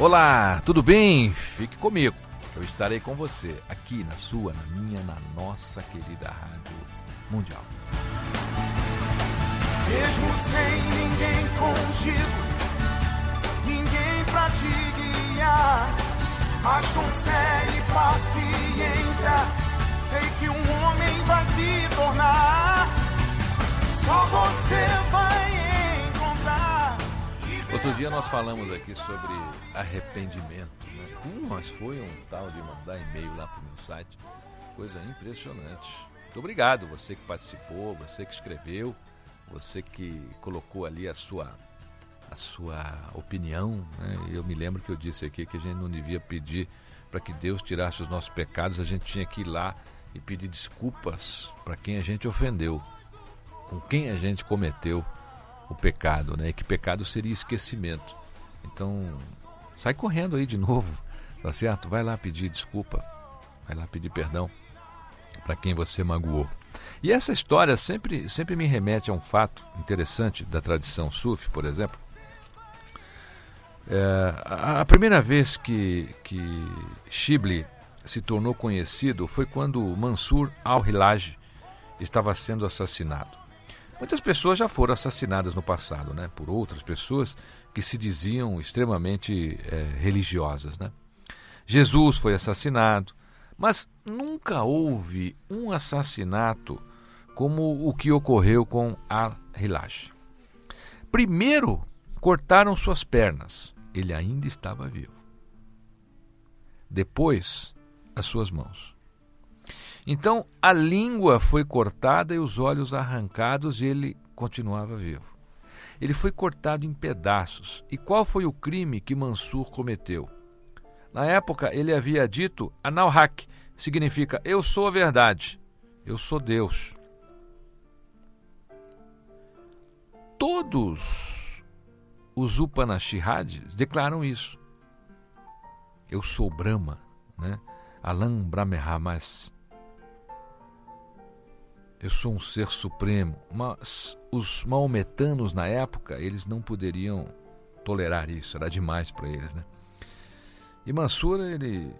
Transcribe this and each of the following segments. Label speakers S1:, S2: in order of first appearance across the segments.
S1: Olá, tudo bem? Fique comigo. Eu estarei com você aqui na sua, na minha, na nossa querida Rádio Mundial.
S2: Mesmo sem ninguém contigo, ninguém pra te guiar. Mas com fé e paciência, sei que um homem vai se tornar. Só você vai encontrar.
S1: Outro dia nós falamos aqui sobre arrependimento. Né? Uh, mas foi um tal de mandar e-mail lá pro meu site. Coisa impressionante. Muito obrigado, você que participou, você que escreveu, você que colocou ali a sua a sua opinião. Né? Eu me lembro que eu disse aqui que a gente não devia pedir para que Deus tirasse os nossos pecados, a gente tinha que ir lá e pedir desculpas para quem a gente ofendeu, com quem a gente cometeu o pecado, né? E que pecado seria esquecimento. Então, sai correndo aí de novo, tá certo? Vai lá pedir desculpa, vai lá pedir perdão para quem você magoou. E essa história sempre, sempre me remete a um fato interessante da tradição sufi, por exemplo. É, a, a primeira vez que, que Shibli se tornou conhecido foi quando Mansur al-Hilaj estava sendo assassinado. Muitas pessoas já foram assassinadas no passado, né, por outras pessoas que se diziam extremamente é, religiosas, né? Jesus foi assassinado, mas nunca houve um assassinato como o que ocorreu com al-Hilaj. Primeiro cortaram suas pernas, ele ainda estava vivo. Depois, as suas mãos. Então a língua foi cortada e os olhos arrancados e ele continuava vivo. Ele foi cortado em pedaços. E qual foi o crime que Mansur cometeu? Na época ele havia dito Analhaq, significa eu sou a verdade, eu sou Deus. Todos os Upanishads declaram isso. Eu sou Brahma, né? Alam Brahmahamas. Eu sou um ser supremo. Mas os maometanos na época, eles não poderiam tolerar isso, era demais para eles, né? E Mansur, ele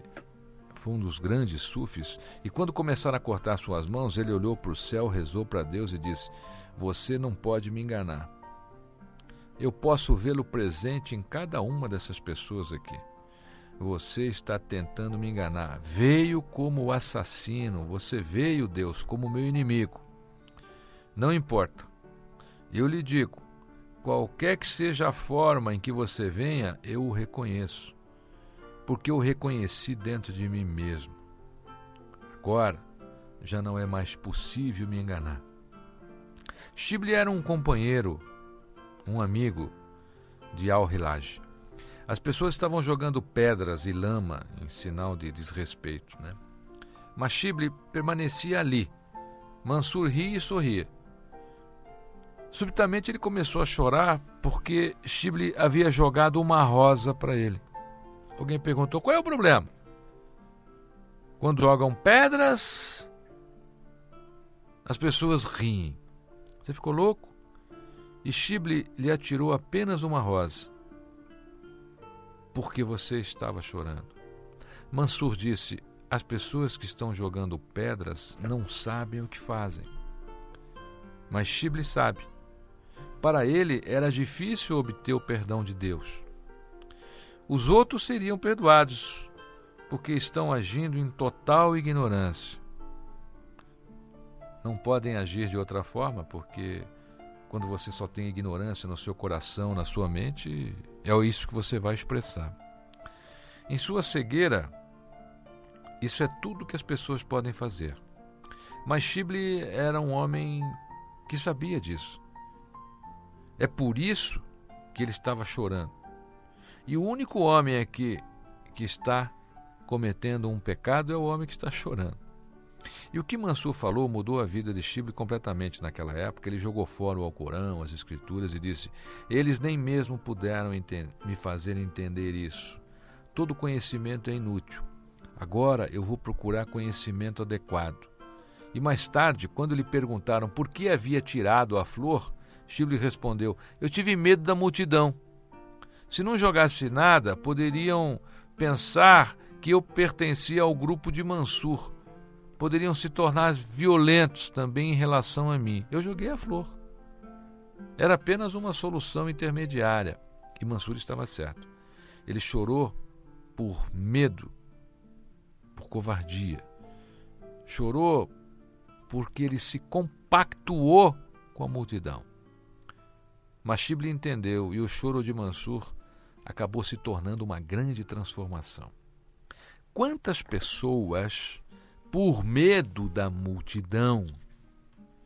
S1: foi um dos grandes sufis, e quando começaram a cortar suas mãos, ele olhou para o céu, rezou para Deus e disse: Você não pode me enganar. Eu posso vê-lo presente em cada uma dessas pessoas aqui. Você está tentando me enganar. Veio como assassino, você veio, Deus, como meu inimigo. Não importa. Eu lhe digo: qualquer que seja a forma em que você venha, eu o reconheço, porque eu reconheci dentro de mim mesmo. Agora já não é mais possível me enganar. Shibli era um companheiro, um amigo de Al-Hilaj. As pessoas estavam jogando pedras e lama em sinal de desrespeito, né? Mas Shibli permanecia ali. Mansur ria e sorria. Subitamente ele começou a chorar porque Shibli havia jogado uma rosa para ele. Alguém perguntou: qual é o problema? Quando jogam pedras, as pessoas riem. Você ficou louco? E Shible lhe atirou apenas uma rosa, porque você estava chorando. Mansur disse: As pessoas que estão jogando pedras não sabem o que fazem. Mas Shible sabe. Para ele era difícil obter o perdão de Deus. Os outros seriam perdoados, porque estão agindo em total ignorância. Não podem agir de outra forma, porque quando você só tem ignorância no seu coração, na sua mente, é isso que você vai expressar. Em sua cegueira, isso é tudo que as pessoas podem fazer. Mas Shibley era um homem que sabia disso. É por isso que ele estava chorando. E o único homem aqui que está cometendo um pecado é o homem que está chorando. E o que Mansur falou mudou a vida de Shible completamente naquela época. Ele jogou fora o Alcorão, as Escrituras e disse: Eles nem mesmo puderam me fazer entender isso. Todo conhecimento é inútil. Agora eu vou procurar conhecimento adequado. E mais tarde, quando lhe perguntaram por que havia tirado a flor, Shible respondeu: Eu tive medo da multidão. Se não jogasse nada, poderiam pensar que eu pertencia ao grupo de Mansur poderiam se tornar violentos também em relação a mim. Eu joguei a flor. Era apenas uma solução intermediária. E Mansur estava certo. Ele chorou por medo, por covardia. Chorou porque ele se compactuou com a multidão. Mas Shibli entendeu e o choro de Mansur acabou se tornando uma grande transformação. Quantas pessoas por medo da multidão.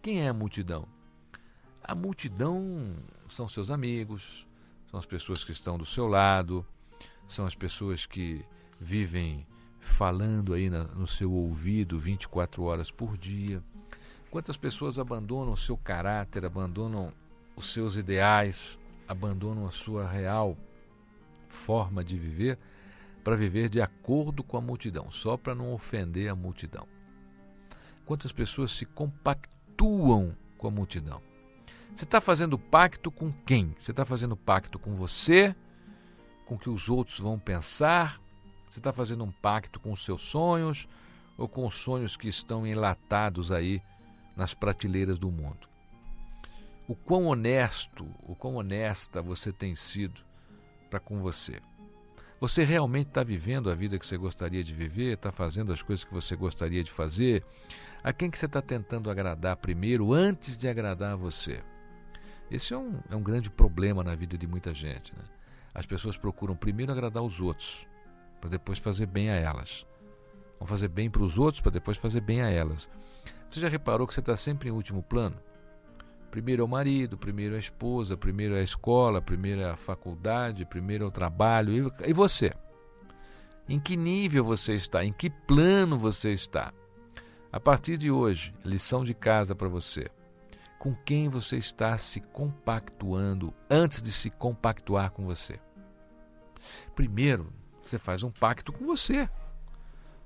S1: Quem é a multidão? A multidão são seus amigos, são as pessoas que estão do seu lado, são as pessoas que vivem falando aí na, no seu ouvido 24 horas por dia. Quantas pessoas abandonam o seu caráter, abandonam os seus ideais, abandonam a sua real forma de viver para viver de acordo com a multidão, só para não ofender a multidão. Quantas pessoas se compactuam com a multidão? Você está fazendo pacto com quem? Você está fazendo pacto com você, com o que os outros vão pensar? Você está fazendo um pacto com os seus sonhos ou com os sonhos que estão enlatados aí nas prateleiras do mundo? O quão honesto, o quão honesta você tem sido para com você? Você realmente está vivendo a vida que você gostaria de viver? Está fazendo as coisas que você gostaria de fazer? A quem que você está tentando agradar primeiro, antes de agradar a você? Esse é um, é um grande problema na vida de muita gente. Né? As pessoas procuram primeiro agradar os outros, para depois fazer bem a elas. Vão fazer bem para os outros, para depois fazer bem a elas. Você já reparou que você está sempre em último plano? Primeiro é o marido, primeiro é a esposa, primeiro é a escola, primeiro é a faculdade, primeiro é o trabalho. E você? Em que nível você está? Em que plano você está? A partir de hoje, lição de casa para você. Com quem você está se compactuando antes de se compactuar com você? Primeiro, você faz um pacto com você.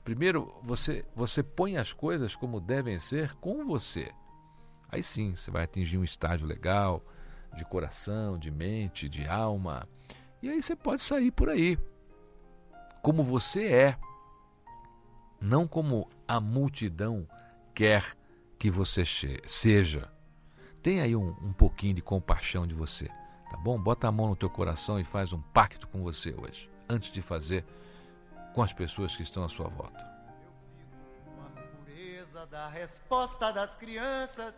S1: Primeiro, você, você põe as coisas como devem ser com você. Aí sim, você vai atingir um estágio legal de coração, de mente, de alma. E aí você pode sair por aí como você é, não como a multidão quer que você seja. Tem aí um, um pouquinho de compaixão de você, tá bom? Bota a mão no teu coração e faz um pacto com você hoje, antes de fazer com as pessoas que estão à sua volta.
S3: A pureza da resposta das crianças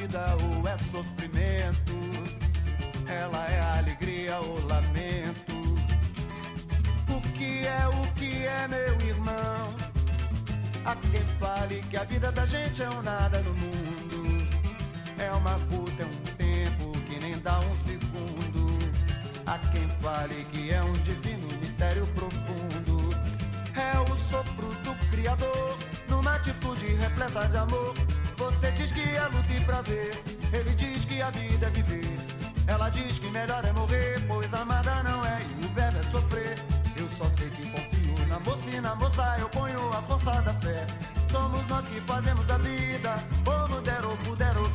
S3: Maravilha ou é sofrimento? Ela é alegria ou lamento? O que é, o que é, meu irmão? Há quem fale que a vida da gente é um nada no mundo. É uma puta, é um tempo que nem dá um segundo. Há quem fale que é um divino mistério profundo. É o sopro do Criador, numa atitude repleta de amor. Você diz que é luta e prazer, ele diz que a vida é viver. Ela diz que melhor é morrer, pois amada não é e o verbo é sofrer. Eu só sei que confio na moça e na moça eu ponho a força da fé. Somos nós que fazemos a vida, como der ou puder ou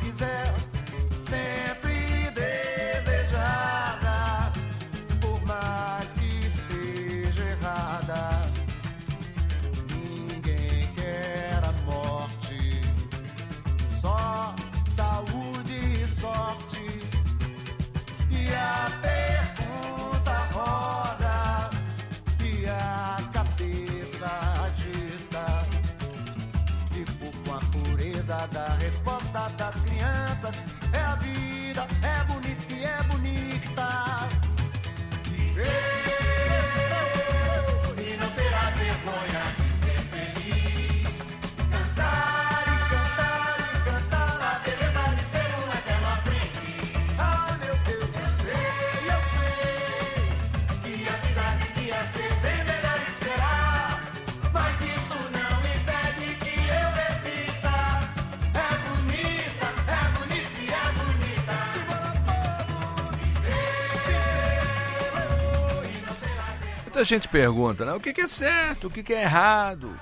S1: Muita gente pergunta, né? O que é certo, o que é errado?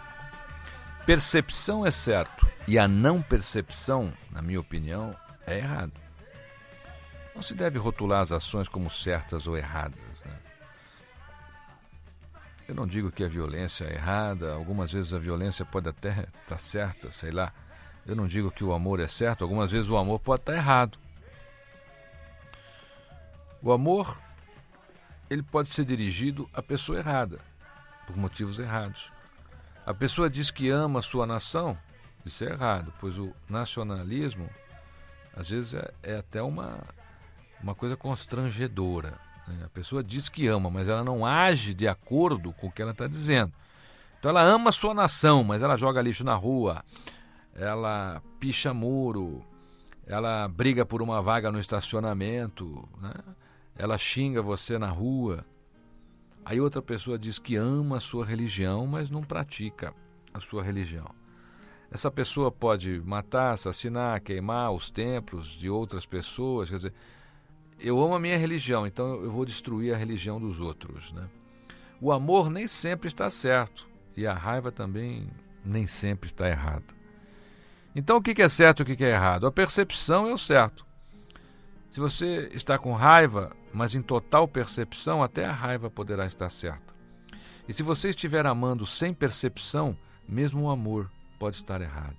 S1: Percepção é certo e a não percepção, na minha opinião, é errado. Não se deve rotular as ações como certas ou erradas. Né? Eu não digo que a violência é errada, algumas vezes a violência pode até estar certa, sei lá. Eu não digo que o amor é certo, algumas vezes o amor pode estar errado. O amor ele pode ser dirigido à pessoa errada, por motivos errados. A pessoa diz que ama a sua nação, isso é errado, pois o nacionalismo, às vezes, é, é até uma, uma coisa constrangedora. né? A pessoa diz que ama, mas ela não age de acordo com o que ela está dizendo. Então ela ama a sua nação, mas ela joga lixo na rua, ela picha muro, ela briga por uma vaga no estacionamento, né? Ela xinga você na rua. Aí outra pessoa diz que ama a sua religião, mas não pratica a sua religião. Essa pessoa pode matar, assassinar, queimar os templos de outras pessoas. Quer dizer, eu amo a minha religião, então eu vou destruir a religião dos outros. Né? O amor nem sempre está certo e a raiva também nem sempre está errada. Então o que é certo e o que é errado? A percepção é o certo. Se você está com raiva, mas em total percepção, até a raiva poderá estar certa. E se você estiver amando sem percepção, mesmo o amor pode estar errado.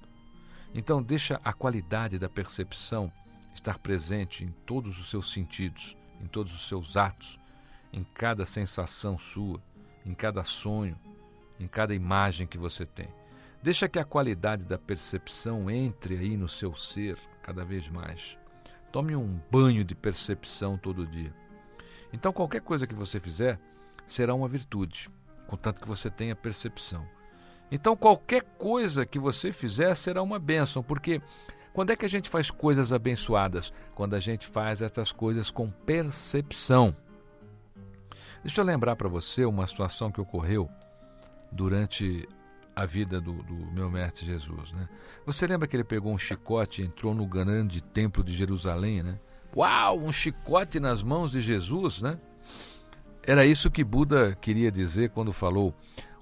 S1: Então deixa a qualidade da percepção estar presente em todos os seus sentidos, em todos os seus atos, em cada sensação sua, em cada sonho, em cada imagem que você tem. Deixa que a qualidade da percepção entre aí no seu ser cada vez mais. Tome um banho de percepção todo dia. Então, qualquer coisa que você fizer será uma virtude, contanto que você tenha percepção. Então, qualquer coisa que você fizer será uma bênção, porque quando é que a gente faz coisas abençoadas? Quando a gente faz essas coisas com percepção. Deixa eu lembrar para você uma situação que ocorreu durante a vida do, do, meu mestre Jesus, né? Você lembra que ele pegou um chicote e entrou no grande templo de Jerusalém, né? Uau, um chicote nas mãos de Jesus, né? Era isso que Buda queria dizer quando falou: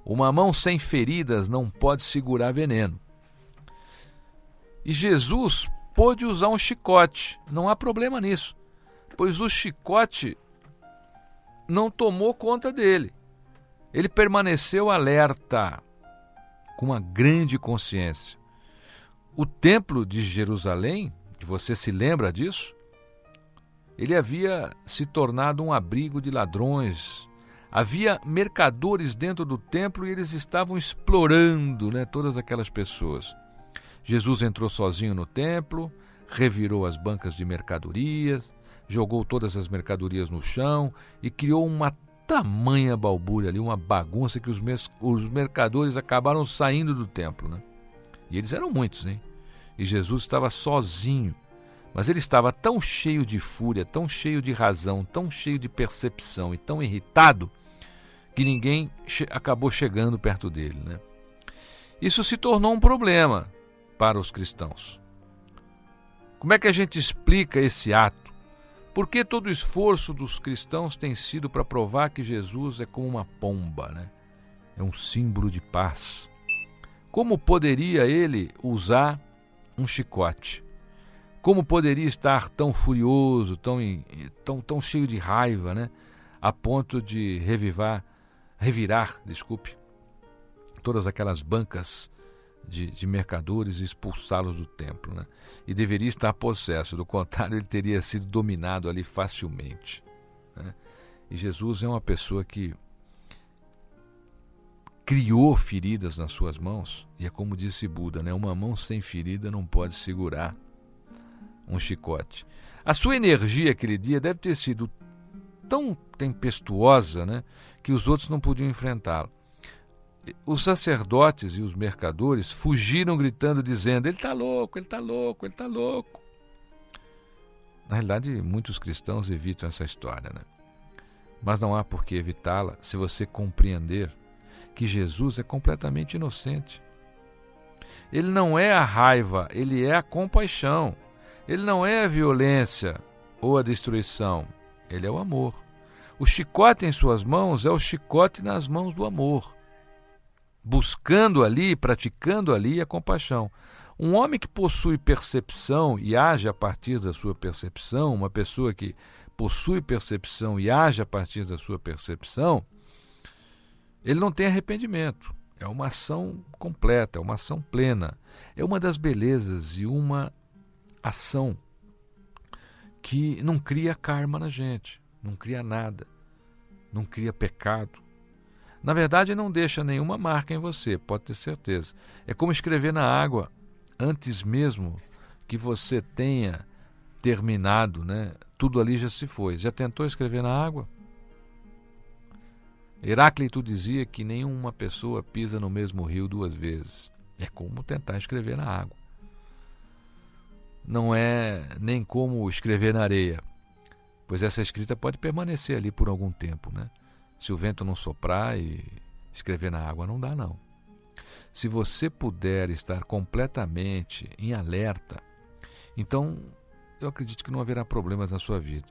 S1: uma mão sem feridas não pode segurar veneno. E Jesus pôde usar um chicote, não há problema nisso, pois o chicote não tomou conta dele. Ele permaneceu alerta, com uma grande consciência. o templo de Jerusalém, você se lembra disso, ele havia se tornado um abrigo de ladrões. Havia mercadores dentro do templo e eles estavam explorando né, todas aquelas pessoas. Jesus entrou sozinho no templo, revirou as bancas de mercadorias, jogou todas as mercadorias no chão e criou uma tamanha balbúrdia ali, uma bagunça que os, os mercadores acabaram saindo do templo. Né? E eles eram muitos, né? E Jesus estava sozinho. Mas ele estava tão cheio de fúria, tão cheio de razão, tão cheio de percepção e tão irritado que ninguém che acabou chegando perto dele. Né? Isso se tornou um problema para os cristãos. Como é que a gente explica esse ato? Por que todo o esforço dos cristãos tem sido para provar que Jesus é como uma pomba, né? É um símbolo de paz. Como poderia ele usar um chicote? Como poderia estar tão furioso, tão, tão, tão cheio de raiva, né? A ponto de revivar, revirar, desculpe, todas aquelas bancas de, de mercadores e expulsá-los do templo. Né? E deveria estar possesso, do contrário, ele teria sido dominado ali facilmente. Né? E Jesus é uma pessoa que criou feridas nas suas mãos, e é como disse Buda, né? uma mão sem ferida não pode segurar um chicote. A sua energia aquele dia deve ter sido tão tempestuosa né, que os outros não podiam enfrentá-lo os sacerdotes e os mercadores fugiram gritando, dizendo: Ele está louco, ele está louco, ele está louco. Na realidade, muitos cristãos evitam essa história, né? Mas não há por que evitá-la se você compreender que Jesus é completamente inocente. Ele não é a raiva, ele é a compaixão. Ele não é a violência ou a destruição, ele é o amor. O chicote em suas mãos é o chicote nas mãos do amor buscando ali, praticando ali a compaixão. Um homem que possui percepção e age a partir da sua percepção, uma pessoa que possui percepção e age a partir da sua percepção, ele não tem arrependimento. É uma ação completa, é uma ação plena. É uma das belezas e uma ação que não cria karma na gente, não cria nada, não cria pecado, na verdade, não deixa nenhuma marca em você, pode ter certeza. É como escrever na água antes mesmo que você tenha terminado, né? Tudo ali já se foi. Já tentou escrever na água? Heráclito dizia que nenhuma pessoa pisa no mesmo rio duas vezes. É como tentar escrever na água. Não é nem como escrever na areia, pois essa escrita pode permanecer ali por algum tempo, né? Se o vento não soprar e escrever na água, não dá, não. Se você puder estar completamente em alerta, então eu acredito que não haverá problemas na sua vida.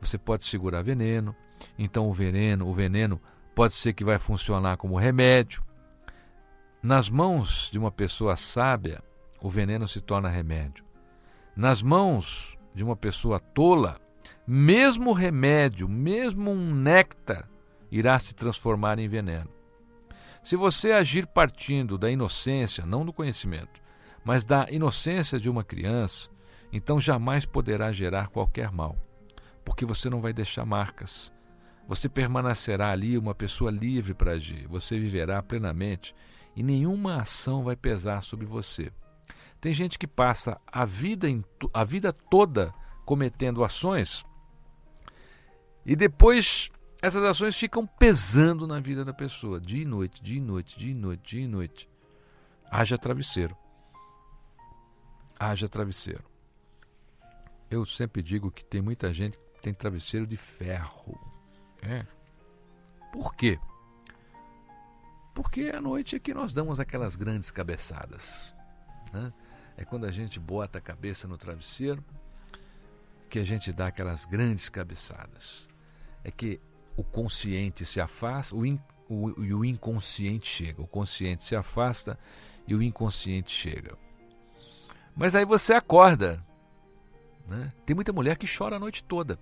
S1: Você pode segurar veneno, então o veneno, o veneno pode ser que vai funcionar como remédio. Nas mãos de uma pessoa sábia, o veneno se torna remédio. Nas mãos de uma pessoa tola, mesmo remédio, mesmo um néctar, irá se transformar em veneno. Se você agir partindo da inocência, não do conhecimento, mas da inocência de uma criança, então jamais poderá gerar qualquer mal, porque você não vai deixar marcas. Você permanecerá ali uma pessoa livre para agir, você viverá plenamente e nenhuma ação vai pesar sobre você. Tem gente que passa a vida, a vida toda cometendo ações e depois essas ações ficam pesando na vida da pessoa, dia e noite, dia e noite, dia e noite, dia e noite. Haja travesseiro. Haja travesseiro. Eu sempre digo que tem muita gente que tem travesseiro de ferro. É. Por quê? Porque à noite é que nós damos aquelas grandes cabeçadas. Né? É quando a gente bota a cabeça no travesseiro que a gente dá aquelas grandes cabeçadas. É que o consciente se afasta o in, o, e o inconsciente chega. O consciente se afasta e o inconsciente chega. Mas aí você acorda. Né? Tem muita mulher que chora a noite toda.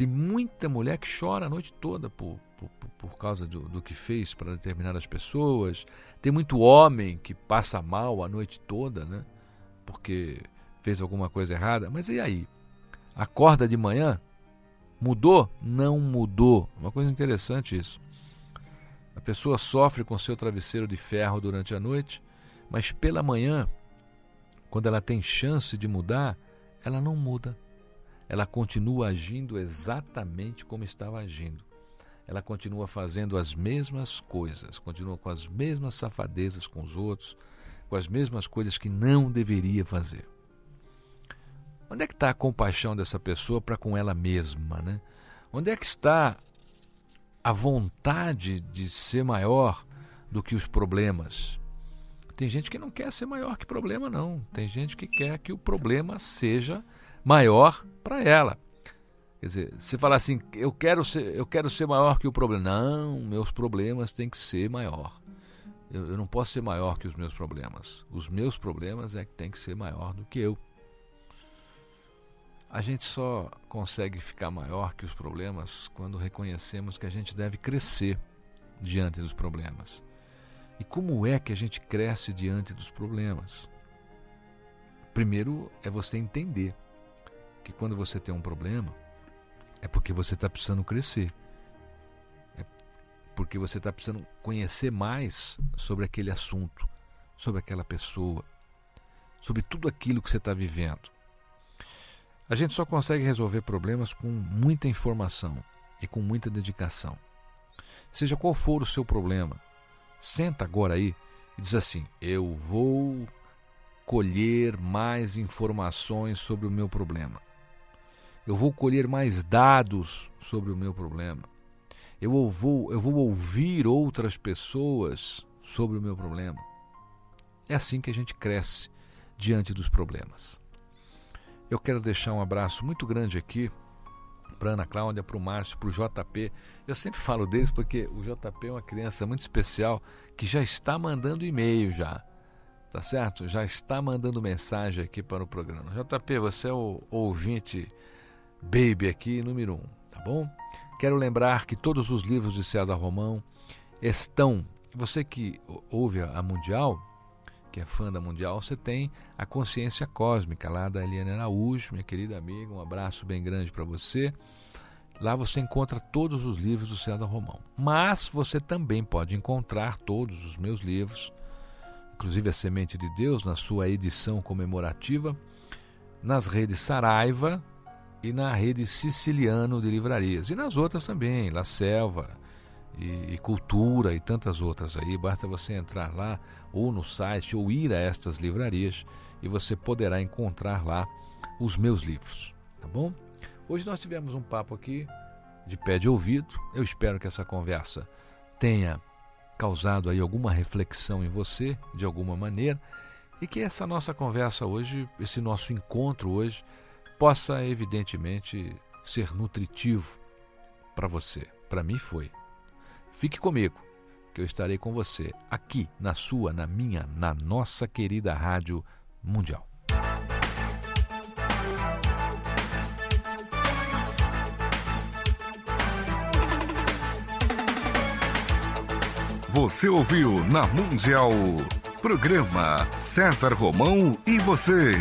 S1: Tem muita mulher que chora a noite toda por, por, por causa do, do que fez para determinadas pessoas. Tem muito homem que passa mal a noite toda, né? Porque fez alguma coisa errada. Mas e aí? Acorda de manhã? Mudou? Não mudou. Uma coisa interessante isso. A pessoa sofre com seu travesseiro de ferro durante a noite, mas pela manhã, quando ela tem chance de mudar, ela não muda. Ela continua agindo exatamente como estava agindo. Ela continua fazendo as mesmas coisas, continua com as mesmas safadezas com os outros, com as mesmas coisas que não deveria fazer. Onde é que está a compaixão dessa pessoa para com ela mesma, né? Onde é que está a vontade de ser maior do que os problemas? Tem gente que não quer ser maior que problema, não. Tem gente que quer que o problema seja maior para ela. Quer dizer, você fala assim, eu quero ser, eu quero ser maior que o problema. Não, meus problemas têm que ser maior. Eu, eu não posso ser maior que os meus problemas. Os meus problemas é que tem que ser maior do que eu. A gente só consegue ficar maior que os problemas quando reconhecemos que a gente deve crescer diante dos problemas. E como é que a gente cresce diante dos problemas? Primeiro é você entender que quando você tem um problema, é porque você está precisando crescer. É porque você está precisando conhecer mais sobre aquele assunto, sobre aquela pessoa, sobre tudo aquilo que você está vivendo. A gente só consegue resolver problemas com muita informação e com muita dedicação. Seja qual for o seu problema, Senta agora aí e diz assim: Eu vou colher mais informações sobre o meu problema. Eu vou colher mais dados sobre o meu problema. Eu vou, eu vou ouvir outras pessoas sobre o meu problema. É assim que a gente cresce diante dos problemas. Eu quero deixar um abraço muito grande aqui para Ana Cláudia, para o Márcio, para o JP. Eu sempre falo deles porque o JP é uma criança muito especial que já está mandando e-mail já. Tá certo? Já está mandando mensagem aqui para o programa. JP, você é o ouvinte baby aqui número um, tá bom? Quero lembrar que todos os livros de César Romão estão. Você que ouve a Mundial, que é fã da Mundial, você tem a Consciência Cósmica lá da Eliane Araújo, minha querida amiga. Um abraço bem grande para você. Lá você encontra todos os livros do César Romão. Mas você também pode encontrar todos os meus livros, inclusive A Semente de Deus, na sua edição comemorativa, nas redes Saraiva e na rede Siciliano de Livrarias. E nas outras também, La Selva, e, e, cultura e tantas outras aí. Basta você entrar lá ou no site ou ir a estas livrarias e você poderá encontrar lá os meus livros, tá bom? Hoje nós tivemos um papo aqui de pé de ouvido. Eu espero que essa conversa tenha causado aí alguma reflexão em você de alguma maneira e que essa nossa conversa hoje, esse nosso encontro hoje possa evidentemente ser nutritivo para você. Para mim foi. Fique comigo, que eu estarei com você aqui na sua, na minha, na nossa querida Rádio Mundial.
S4: Você ouviu na Mundial. Programa César Romão e você.